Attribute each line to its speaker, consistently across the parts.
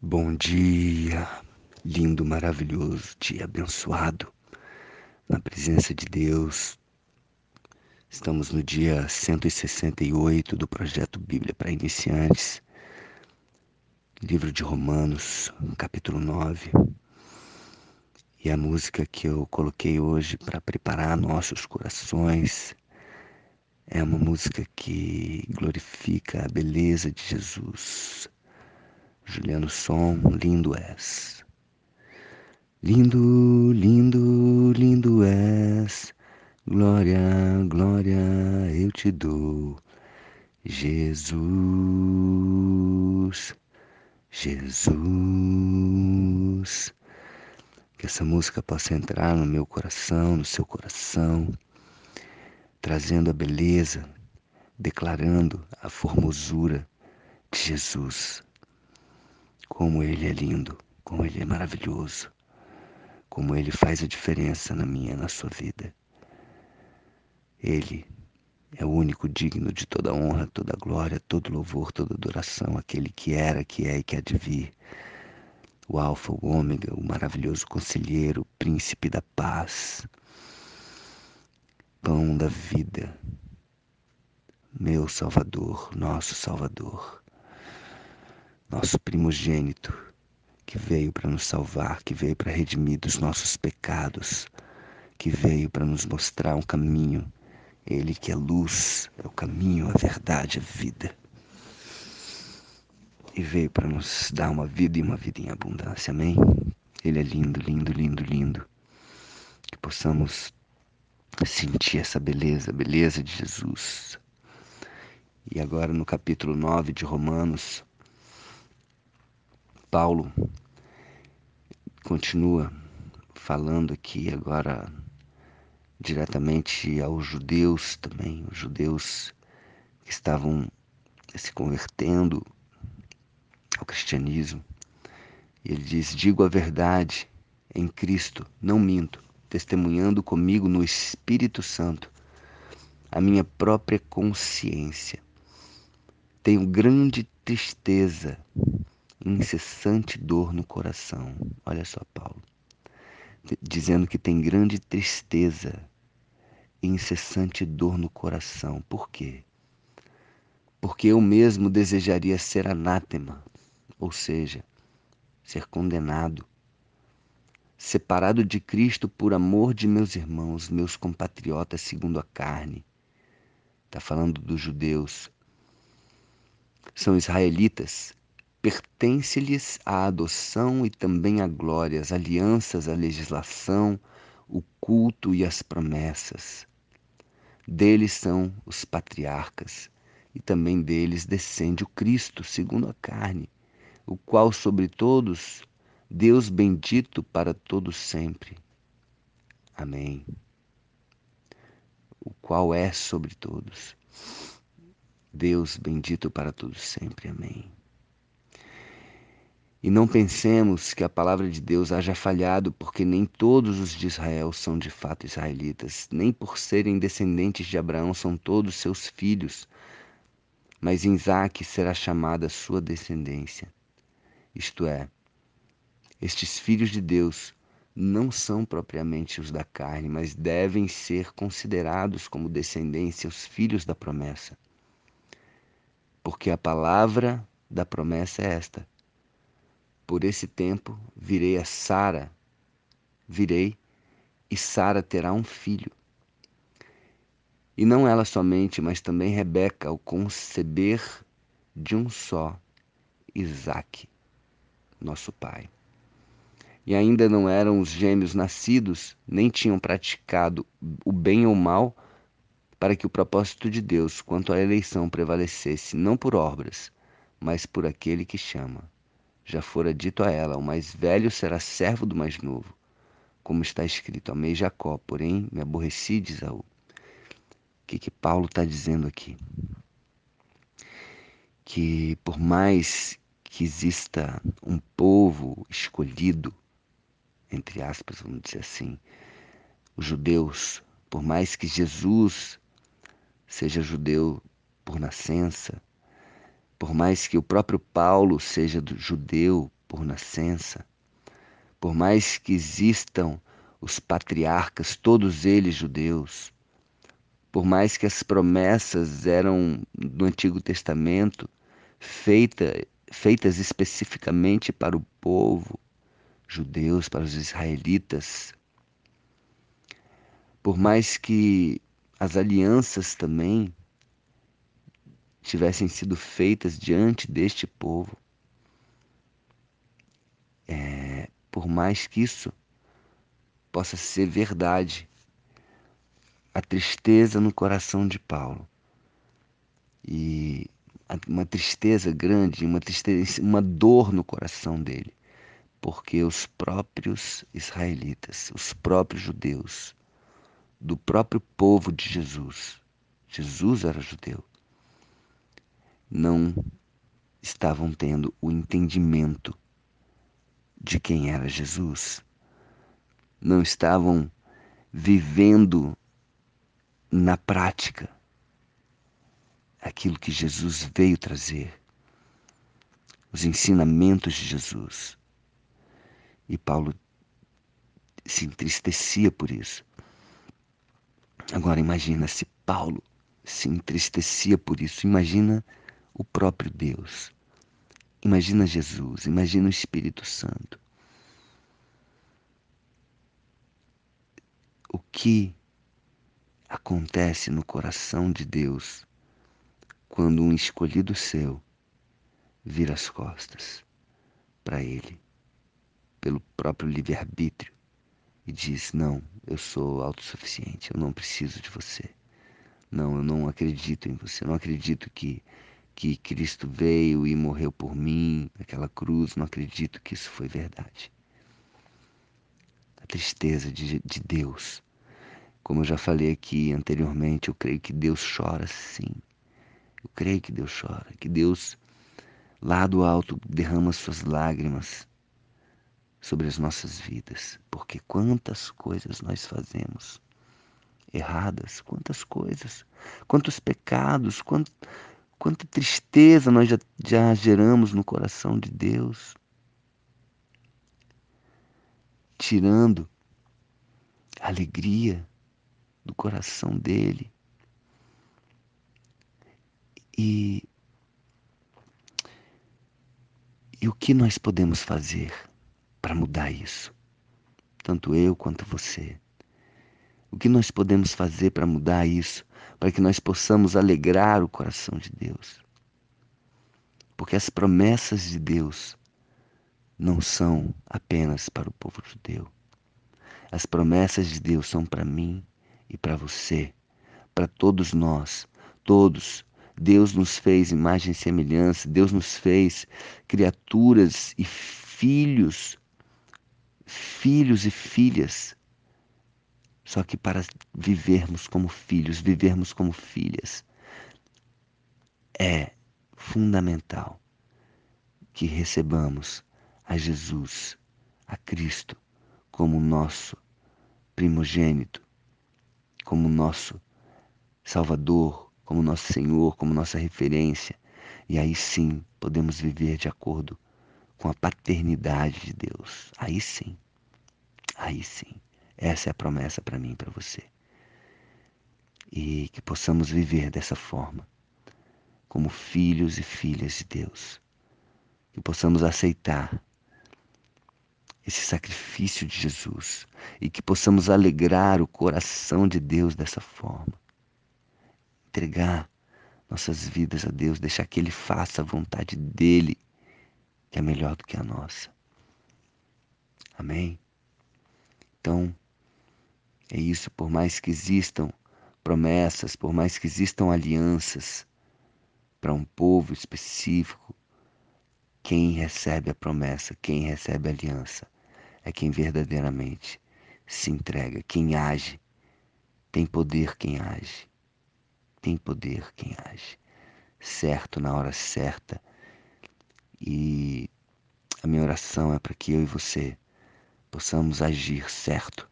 Speaker 1: Bom dia, lindo, maravilhoso, dia abençoado na presença de Deus. Estamos no dia 168 do projeto Bíblia para Iniciantes, livro de Romanos, capítulo 9. E a música que eu coloquei hoje para preparar nossos corações é uma música que glorifica a beleza de Jesus Juliano Som, lindo és. Lindo, lindo, lindo és. Glória, glória eu te dou. Jesus, Jesus. Que essa música possa entrar no meu coração, no seu coração, trazendo a beleza, declarando a formosura de Jesus como Ele é lindo, como Ele é maravilhoso, como Ele faz a diferença na minha, na sua vida. Ele é o único digno de toda honra, toda glória, todo louvor, toda adoração, aquele que era, que é e que há de vir. O Alfa, o Ômega, o maravilhoso conselheiro, o príncipe da paz, pão da vida, meu Salvador, nosso Salvador nosso primogênito, que veio para nos salvar, que veio para redimir dos nossos pecados, que veio para nos mostrar um caminho. Ele que é luz, é o caminho, a verdade, a vida. E veio para nos dar uma vida e uma vida em abundância. Amém? Ele é lindo, lindo, lindo, lindo. Que possamos sentir essa beleza, a beleza de Jesus. E agora no capítulo 9 de Romanos, Paulo continua falando aqui agora diretamente aos judeus também, os judeus que estavam se convertendo ao cristianismo. Ele diz: Digo a verdade em Cristo, não minto, testemunhando comigo no Espírito Santo a minha própria consciência. Tenho grande tristeza incessante dor no coração. Olha só, Paulo. Dizendo que tem grande tristeza e incessante dor no coração. Por quê? Porque eu mesmo desejaria ser anátema, ou seja, ser condenado, separado de Cristo por amor de meus irmãos, meus compatriotas segundo a carne. Está falando dos judeus. São israelitas Pertence-lhes a adoção e também a glória, as alianças, a legislação, o culto e as promessas. Deles são os patriarcas, e também deles descende o Cristo, segundo a carne, o qual sobre todos, Deus bendito para todos sempre. Amém. O qual é sobre todos. Deus bendito para todos sempre. Amém. E não pensemos que a palavra de Deus haja falhado, porque nem todos os de Israel são de fato israelitas, nem por serem descendentes de Abraão são todos seus filhos, mas em Isaque será chamada sua descendência. Isto é, estes filhos de Deus não são propriamente os da carne, mas devem ser considerados como descendência os filhos da promessa. Porque a palavra da promessa é esta: por esse tempo virei a Sara, virei, e Sara terá um filho. E não ela somente, mas também Rebeca, ao conceber de um só, Isaque, nosso pai. E ainda não eram os gêmeos nascidos, nem tinham praticado o bem ou mal, para que o propósito de Deus quanto à eleição prevalecesse, não por obras, mas por aquele que chama já fora dito a ela: O mais velho será servo do mais novo. Como está escrito: Amei Jacó, porém me aborreci de Isaú. O que, que Paulo está dizendo aqui? Que por mais que exista um povo escolhido, entre aspas, vamos dizer assim, os judeus, por mais que Jesus seja judeu por nascença, por mais que o próprio Paulo seja judeu por nascença, por mais que existam os patriarcas, todos eles judeus, por mais que as promessas eram do Antigo Testamento feita, feitas especificamente para o povo judeus, para os israelitas, por mais que as alianças também tivessem sido feitas diante deste povo, é, por mais que isso possa ser verdade, a tristeza no coração de Paulo e uma tristeza grande, uma tristeza, uma dor no coração dele, porque os próprios israelitas, os próprios judeus, do próprio povo de Jesus, Jesus era judeu, não estavam tendo o entendimento de quem era Jesus. Não estavam vivendo na prática aquilo que Jesus veio trazer, os ensinamentos de Jesus. E Paulo se entristecia por isso. Agora imagina se Paulo se entristecia por isso, imagina o próprio Deus. Imagina Jesus, imagina o Espírito Santo. O que acontece no coração de Deus quando um escolhido seu vira as costas para Ele, pelo próprio livre-arbítrio, e diz: Não, eu sou autossuficiente, eu não preciso de você. Não, eu não acredito em você, eu não acredito que que Cristo veio e morreu por mim naquela cruz, não acredito que isso foi verdade. A tristeza de, de Deus. Como eu já falei aqui anteriormente, eu creio que Deus chora sim. Eu creio que Deus chora, que Deus lá do alto derrama suas lágrimas sobre as nossas vidas, porque quantas coisas nós fazemos erradas, quantas coisas, quantos pecados, quant, Quanta tristeza nós já, já geramos no coração de Deus, tirando a alegria do coração dele. E, e o que nós podemos fazer para mudar isso? Tanto eu quanto você. O que nós podemos fazer para mudar isso? Para que nós possamos alegrar o coração de Deus. Porque as promessas de Deus não são apenas para o povo judeu. As promessas de Deus são para mim e para você, para todos nós, todos. Deus nos fez imagem e semelhança, Deus nos fez criaturas e filhos, filhos e filhas só que para vivermos como filhos, vivermos como filhas, é fundamental que recebamos a Jesus, a Cristo, como nosso primogênito, como nosso Salvador, como nosso Senhor, como nossa referência. E aí sim podemos viver de acordo com a paternidade de Deus. Aí sim, aí sim. Essa é a promessa para mim e para você. E que possamos viver dessa forma, como filhos e filhas de Deus. Que possamos aceitar esse sacrifício de Jesus e que possamos alegrar o coração de Deus dessa forma. Entregar nossas vidas a Deus, deixar que Ele faça a vontade dEle, que é melhor do que a nossa. Amém? Então, é isso, por mais que existam promessas, por mais que existam alianças para um povo específico, quem recebe a promessa, quem recebe a aliança, é quem verdadeiramente se entrega, quem age. Tem poder quem age. Tem poder quem age. Certo na hora certa. E a minha oração é para que eu e você possamos agir certo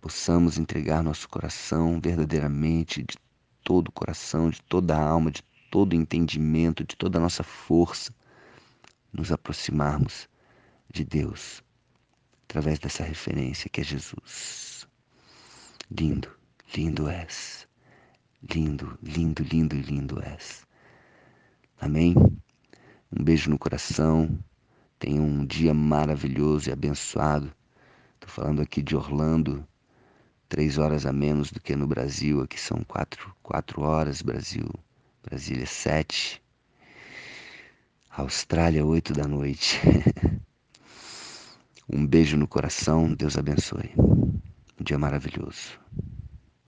Speaker 1: possamos entregar nosso coração verdadeiramente, de todo o coração, de toda a alma, de todo o entendimento, de toda a nossa força, nos aproximarmos de Deus através dessa referência que é Jesus. Lindo, lindo és. Lindo, lindo, lindo, lindo és. Amém? Um beijo no coração. Tenha um dia maravilhoso e abençoado. Estou falando aqui de Orlando, três horas a menos do que no Brasil. Aqui são quatro, quatro horas, Brasil. Brasília, sete. Austrália, oito da noite. um beijo no coração. Deus abençoe. Um dia maravilhoso.